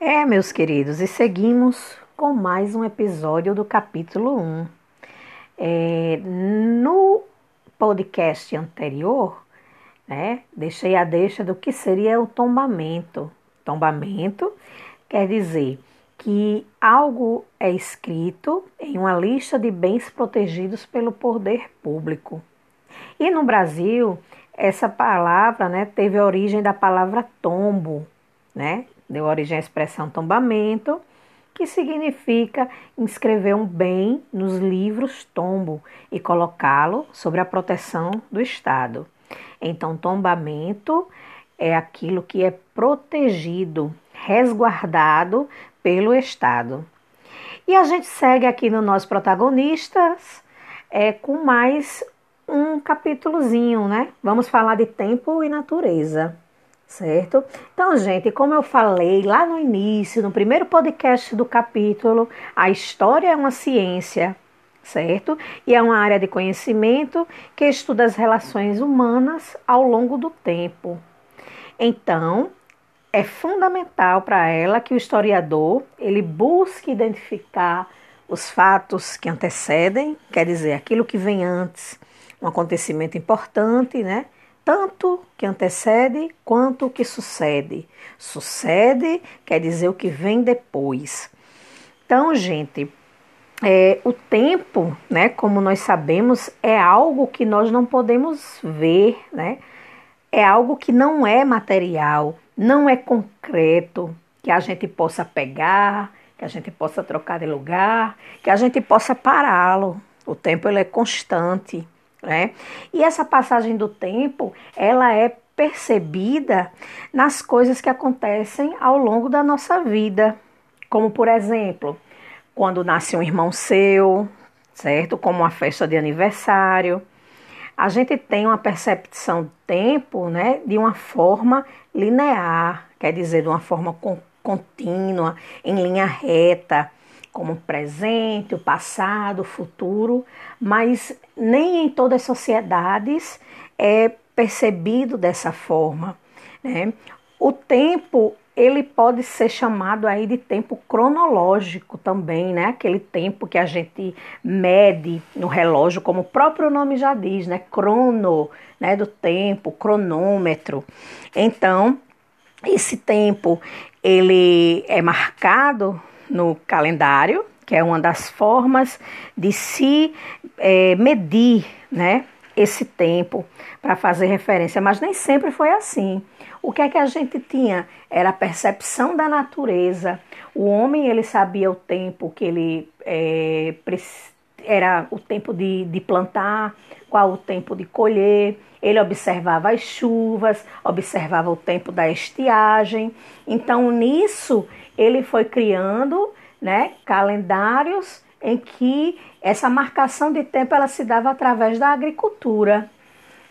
É, meus queridos, e seguimos com mais um episódio do capítulo 1. É, no podcast anterior, né, deixei a deixa do que seria o tombamento. Tombamento quer dizer que algo é escrito em uma lista de bens protegidos pelo poder público. E no Brasil, essa palavra né, teve origem da palavra tombo, né? Deu origem à expressão tombamento, que significa inscrever um bem nos livros tombo e colocá-lo sobre a proteção do Estado. Então, tombamento é aquilo que é protegido, resguardado pelo Estado. E a gente segue aqui no nosso protagonistas é, com mais um capítulozinho, né? Vamos falar de tempo e natureza, certo? Então, gente, como eu falei lá no início, no primeiro podcast do capítulo, a história é uma ciência, certo? E é uma área de conhecimento que estuda as relações humanas ao longo do tempo. Então, é fundamental para ela que o historiador ele busque identificar os fatos que antecedem, quer dizer, aquilo que vem antes, um acontecimento importante, né? Tanto que antecede quanto o que sucede. Sucede quer dizer o que vem depois. Então, gente, é, o tempo, né, como nós sabemos, é algo que nós não podemos ver, né? É algo que não é material, não é concreto, que a gente possa pegar, que a gente possa trocar de lugar, que a gente possa pará-lo. O tempo ele é constante. Né? E essa passagem do tempo, ela é percebida nas coisas que acontecem ao longo da nossa vida, como por exemplo, quando nasce um irmão seu, certo? Como uma festa de aniversário. A gente tem uma percepção do tempo, né, de uma forma linear, quer dizer, de uma forma contínua, em linha reta como presente, o passado, o futuro, mas nem em todas as sociedades é percebido dessa forma. Né? O tempo ele pode ser chamado aí de tempo cronológico também, né? Aquele tempo que a gente mede no relógio, como o próprio nome já diz, né? Crono, né? Do tempo, cronômetro. Então, esse tempo ele é marcado no calendário, que é uma das formas de se é, medir né, esse tempo para fazer referência, mas nem sempre foi assim. O que é que a gente tinha? Era a percepção da natureza. O homem ele sabia o tempo que ele é, era o tempo de, de plantar, qual o tempo de colher. Ele observava as chuvas, observava o tempo da estiagem. Então nisso ele foi criando né, calendários em que essa marcação de tempo ela se dava através da agricultura.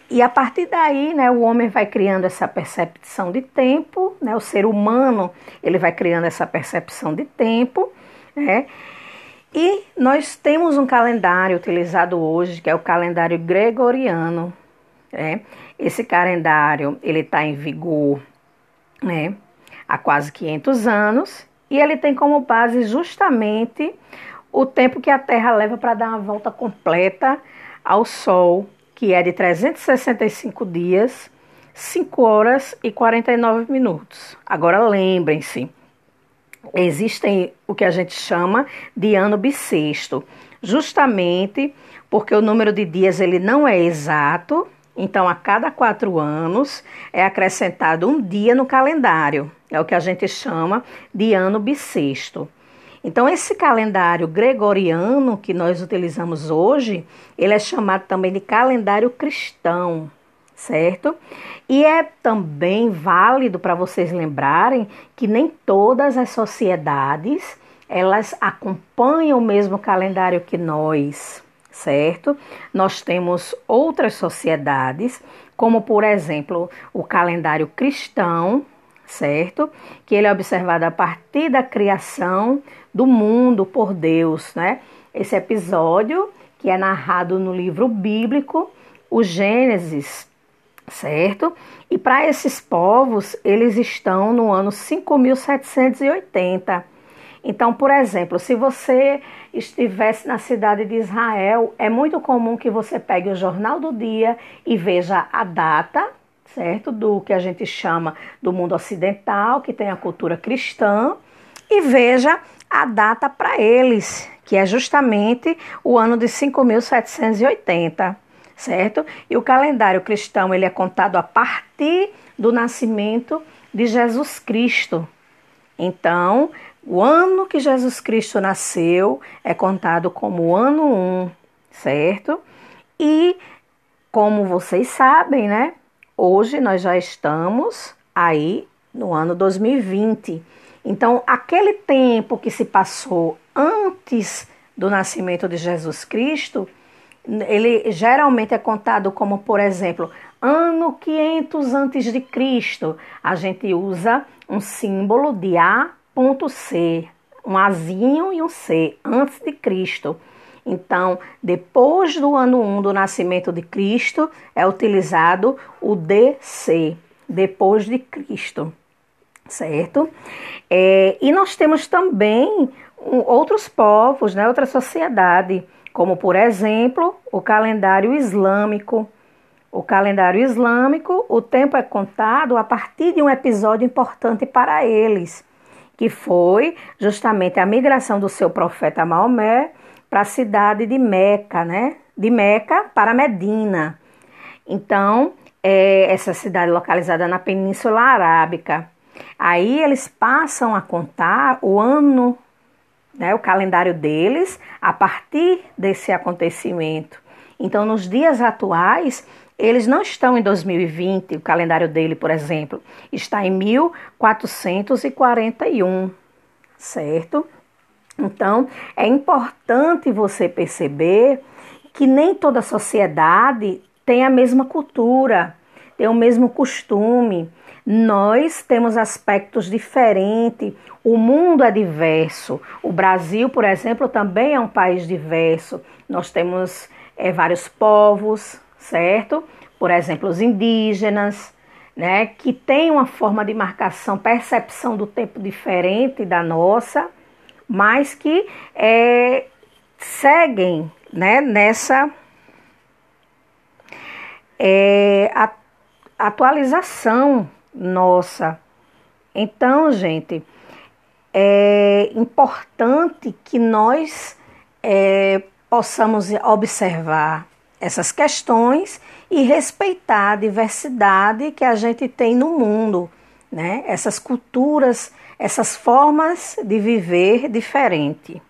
E a partir daí, né, o homem vai criando essa percepção de tempo, né, o ser humano ele vai criando essa percepção de tempo, né, e nós temos um calendário utilizado hoje que é o calendário gregoriano. Né, esse calendário ele está em vigor, né, há quase 500 anos e ele tem como base justamente o tempo que a Terra leva para dar uma volta completa ao Sol, que é de 365 dias, 5 horas e 49 minutos. Agora lembrem-se, existem o que a gente chama de ano bissexto, justamente porque o número de dias ele não é exato, então, a cada quatro anos é acrescentado um dia no calendário, é o que a gente chama de ano bissexto. Então, esse calendário gregoriano que nós utilizamos hoje, ele é chamado também de calendário cristão, certo? E é também válido para vocês lembrarem que nem todas as sociedades elas acompanham o mesmo calendário que nós certo? Nós temos outras sociedades, como por exemplo o calendário cristão, certo? Que ele é observado a partir da criação do mundo por Deus, né? Esse episódio que é narrado no livro bíblico, o Gênesis, certo? E para esses povos, eles estão no ano 5780. Então, por exemplo, se você estivesse na cidade de Israel, é muito comum que você pegue o jornal do dia e veja a data, certo? Do que a gente chama do mundo ocidental, que tem a cultura cristã, e veja a data para eles, que é justamente o ano de 5780, certo? E o calendário cristão, ele é contado a partir do nascimento de Jesus Cristo. Então, o ano que Jesus Cristo nasceu é contado como ano 1, certo? E como vocês sabem, né? Hoje nós já estamos aí no ano 2020. Então, aquele tempo que se passou antes do nascimento de Jesus Cristo, ele geralmente é contado como, por exemplo, ano 500 antes de Cristo. A gente usa um símbolo de A ponto C, um Azinho e um C, antes de Cristo. Então, depois do ano 1 do nascimento de Cristo, é utilizado o DC, depois de Cristo, certo? É, e nós temos também outros povos, né, outra sociedade, como por exemplo o calendário islâmico. O calendário islâmico, o tempo é contado a partir de um episódio importante para eles que foi justamente a migração do seu profeta Maomé para a cidade de Meca, né? De Meca para Medina. Então, é essa cidade localizada na Península Arábica. Aí eles passam a contar o ano, né, o calendário deles, a partir desse acontecimento. Então, nos dias atuais, eles não estão em 2020, o calendário dele, por exemplo, está em 1441, certo? Então, é importante você perceber que nem toda sociedade tem a mesma cultura, tem o mesmo costume. Nós temos aspectos diferentes, o mundo é diverso. O Brasil, por exemplo, também é um país diverso. Nós temos é, vários povos, certo? Por exemplo, os indígenas, né, que têm uma forma de marcação, percepção do tempo diferente da nossa, mas que é, seguem né, nessa é, atualização nossa. Então, gente, é importante que nós é, possamos observar essas questões e respeitar a diversidade que a gente tem no mundo, né? Essas culturas, essas formas de viver diferente.